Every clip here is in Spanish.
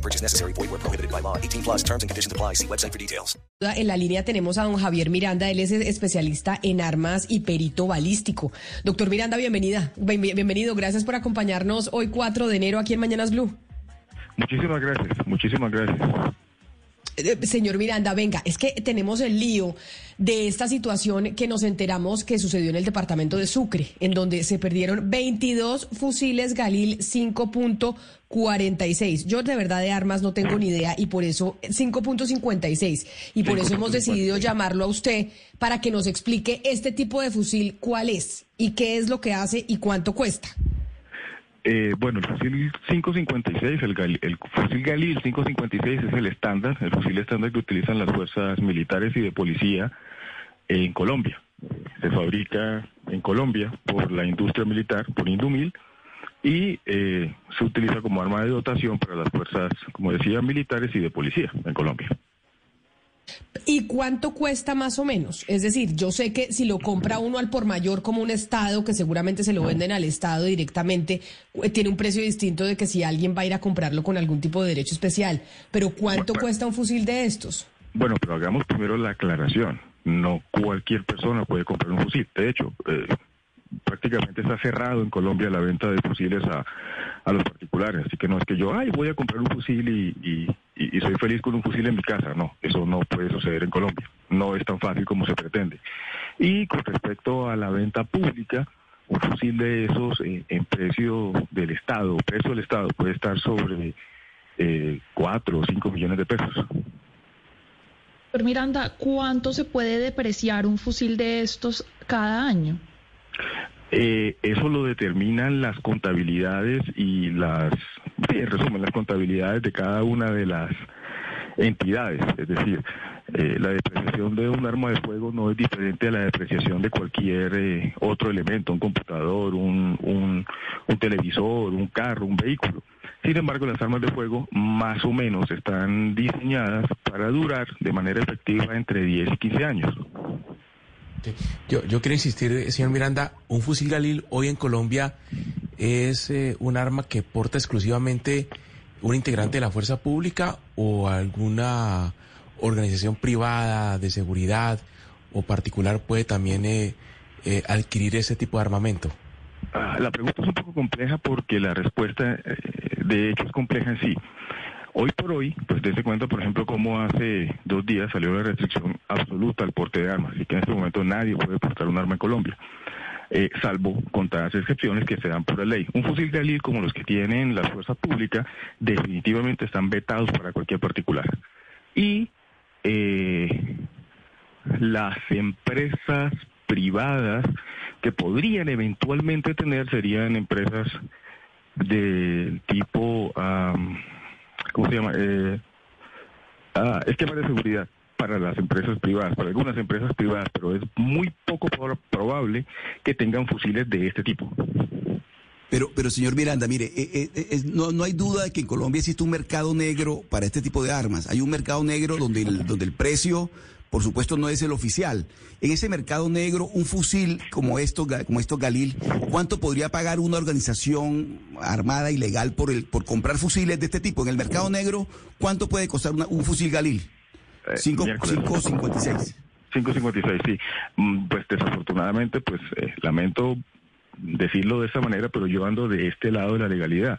No purchase necessary. Void where prohibited by law. 18 plus terms and conditions apply. See website for details. En la línea tenemos a don Javier Miranda, él es especialista en armas y perito balístico. Doctor Miranda, bienvenida. Bien- bienvenido, gracias por acompañarnos hoy 4 de enero aquí en Mañanas Blue. Muchísimas gracias, muchísimas gracias. Eh, Señor Miranda, venga, es que tenemos el lío de esta situación que nos enteramos que sucedió en el departamento de Sucre, en donde se perdieron 22 fusiles Galil 5.46. Yo de verdad de armas no tengo ni idea y por eso 5.56 y por eso hemos decidido llamarlo a usted para que nos explique este tipo de fusil cuál es y qué es lo que hace y cuánto cuesta. Eh, bueno, el fusil 556, el, el fusil Galil 556 es el estándar, el fusil estándar que utilizan las fuerzas militares y de policía en Colombia. Se fabrica en Colombia por la industria militar, por Indumil, y eh, se utiliza como arma de dotación para las fuerzas, como decía, militares y de policía en Colombia. ¿Y cuánto cuesta más o menos? Es decir, yo sé que si lo compra uno al por mayor como un Estado, que seguramente se lo venden al Estado directamente, eh, tiene un precio distinto de que si alguien va a ir a comprarlo con algún tipo de derecho especial. Pero ¿cuánto Bueno, cuesta un fusil de estos? Bueno, pero hagamos primero la aclaración. No cualquier persona puede comprar un fusil. De hecho, eh, prácticamente está cerrado en Colombia la venta de fusiles a, a los particulares. Así que no es que yo, ay, voy a comprar un fusil y, y- y- y soy feliz con un fusil en mi casa. No, eso no puede suceder en Colombia. No es tan fácil como se pretende. Y con respecto a la venta pública, un fusil de esos eh, en precio del Estado, precio del Estado, puede estar sobre eh, 4 o 5 millones de pesos. Doctor Miranda, ¿cuánto se puede depreciar un fusil de estos cada año? Eh, eso lo determinan las contabilidades y las, en resumen, las contabilidades de cada una de las entidades. Es decir, eh, la depreciación de un arma de fuego no es diferente a la depreciación de cualquier eh, otro elemento, un computador, un, un, un televisor, un carro, un vehículo. Sin embargo, las armas de fuego más o menos están diseñadas para durar de manera efectiva entre 10 y 15 años. Yo, yo quiero insistir, eh, señor Miranda, un fusil Galil hoy en Colombia es eh, un arma que porta exclusivamente un integrante de la fuerza pública o alguna organización privada de seguridad o particular puede también eh, eh, adquirir ese tipo de armamento. Ah, la pregunta es un poco compleja porque la respuesta, eh, de hecho, es compleja en sí. Hoy por hoy, pues dése cuenta, por ejemplo, cómo hace dos días salió la restricción absoluta al porte de armas y que en este momento nadie puede portar un arma en Colombia, eh, salvo contadas excepciones que se dan por la ley. Un fusil Galil como los que tienen la fuerza pública definitivamente están vetados para cualquier particular. Y eh, las empresas privadas que podrían eventualmente tener serían empresas del tipo, am, ¿cómo se llama? Eh, ah, esquemas de seguridad para las empresas privadas, para algunas empresas privadas, pero es muy poco pro- probable que tengan fusiles de este tipo. Pero, pero señor Miranda, mire, eh, eh, eh, no, no hay duda de que en Colombia existe un mercado negro para este tipo de armas. Hay un mercado negro donde el, donde el precio, por supuesto, no es el oficial. En ese mercado negro, un fusil como estos, ga- como estos Galil, ¿cuánto podría pagar una organización armada ilegal por el, por comprar fusiles de este tipo? En el mercado negro, ¿cuánto puede costar una- un fusil Galil? Eh, Cinco- miércoles. 5.56. 556, sí. Mm, Pues desafortunadamente, pues eh, lamento decirlo de esa manera, pero yo ando de este lado de la legalidad.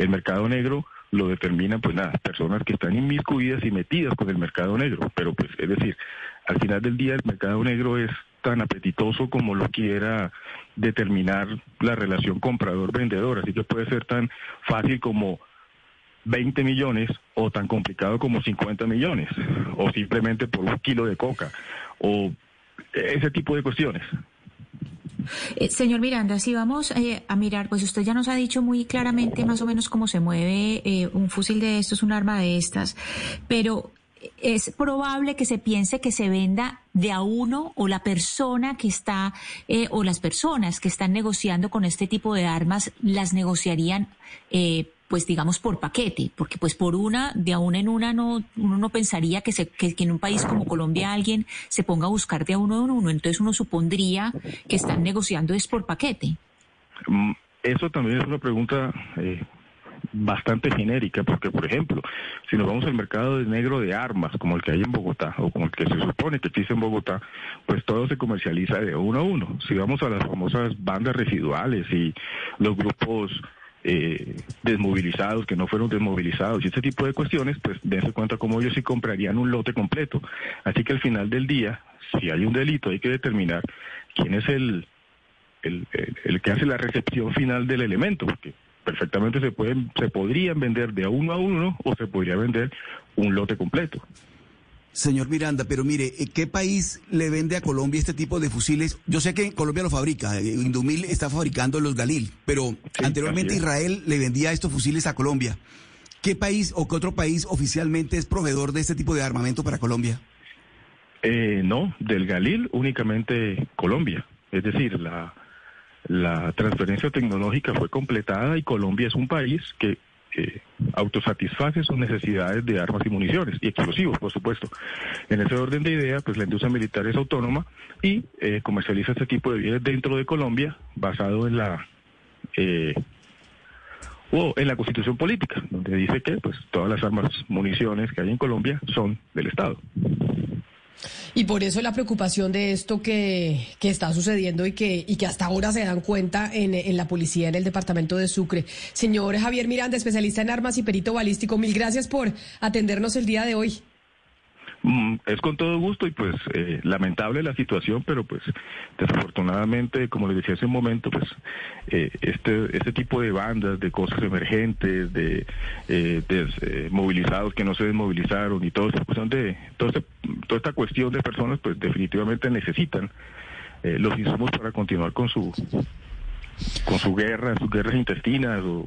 El mercado negro lo determinan, pues nada, personas que están inmiscuidas y metidas con el mercado negro. Pero pues, es decir, al final del día el mercado negro es tan apetitoso como lo quiera determinar la relación comprador-vendedor. Así que puede ser tan fácil como 20 millones o tan complicado como 50 millones o simplemente por un kilo de coca o ese tipo de cuestiones. Eh, señor Miranda, si vamos eh, a mirar, pues usted ya nos ha dicho muy claramente más o menos cómo se mueve eh, un fusil de estos, un arma de estas, pero es probable que se piense que se venda de a uno o la persona que está eh, o las personas que están negociando con este tipo de armas las negociarían eh, pues digamos por paquete porque pues por una de a una en una no uno no pensaría que se que, en un país como Colombia alguien se ponga a buscar de a uno en uno entonces uno supondría que están negociando es por paquete Mm, Eso también es una pregunta eh, bastante genérica, porque, por ejemplo, si nos vamos al mercado de negro de armas, como el que hay en Bogotá, o como el que se supone que existe en Bogotá, pues todo se comercializa de uno a uno. Si vamos a las famosas bandas residuales y los grupos eh, desmovilizados, que no fueron desmovilizados y este tipo de cuestiones, pues dense cuenta como ellos sí comprarían un lote completo. Así que al final del día, si hay un delito, hay que determinar quién es el, el, el- el que hace la recepción final del elemento, porque perfectamente se pueden, se podrían vender de uno a uno o se podría vender un lote completo. Señor Miranda, pero mire, ¿eh, ¿qué país le vende a Colombia este tipo de fusiles? Yo sé que Colombia lo fabrica, eh, Indumil está fabricando los Galil, pero anteriormente. Israel le vendía estos fusiles a Colombia. ¿Qué país o qué otro país oficialmente es proveedor de este tipo de armamento para Colombia? Eh, no, del Galil únicamente Colombia. Es decir, la, la transferencia tecnológica fue completada y Colombia es un país que eh, autosatisface sus necesidades de armas y municiones y explosivos, por supuesto. En ese orden de idea, pues la industria militar es autónoma y eh, comercializa este tipo de bienes dentro de Colombia basado en la eh, o en la constitución política, donde dice que pues todas las armas, municiones que hay en Colombia son del Estado. Y por eso la preocupación de esto que, que está sucediendo y que, y que hasta ahora se dan cuenta en, en la policía, en el departamento de Sucre. Señor Javier Miranda, especialista en armas y perito balístico, mil gracias por atendernos el día de hoy. Mm, Es con todo gusto y pues eh, lamentable la situación, pero pues desafortunadamente, como les decía hace un momento, pues eh, este este tipo de bandas, de cosas emergentes, de, eh, des- eh, movilizados que no se desmovilizaron y esta cuestión de toda esta, toda esta cuestión de personas, pues definitivamente necesitan eh, los insumos para continuar con su con su guerra, sus guerras intestinas, o,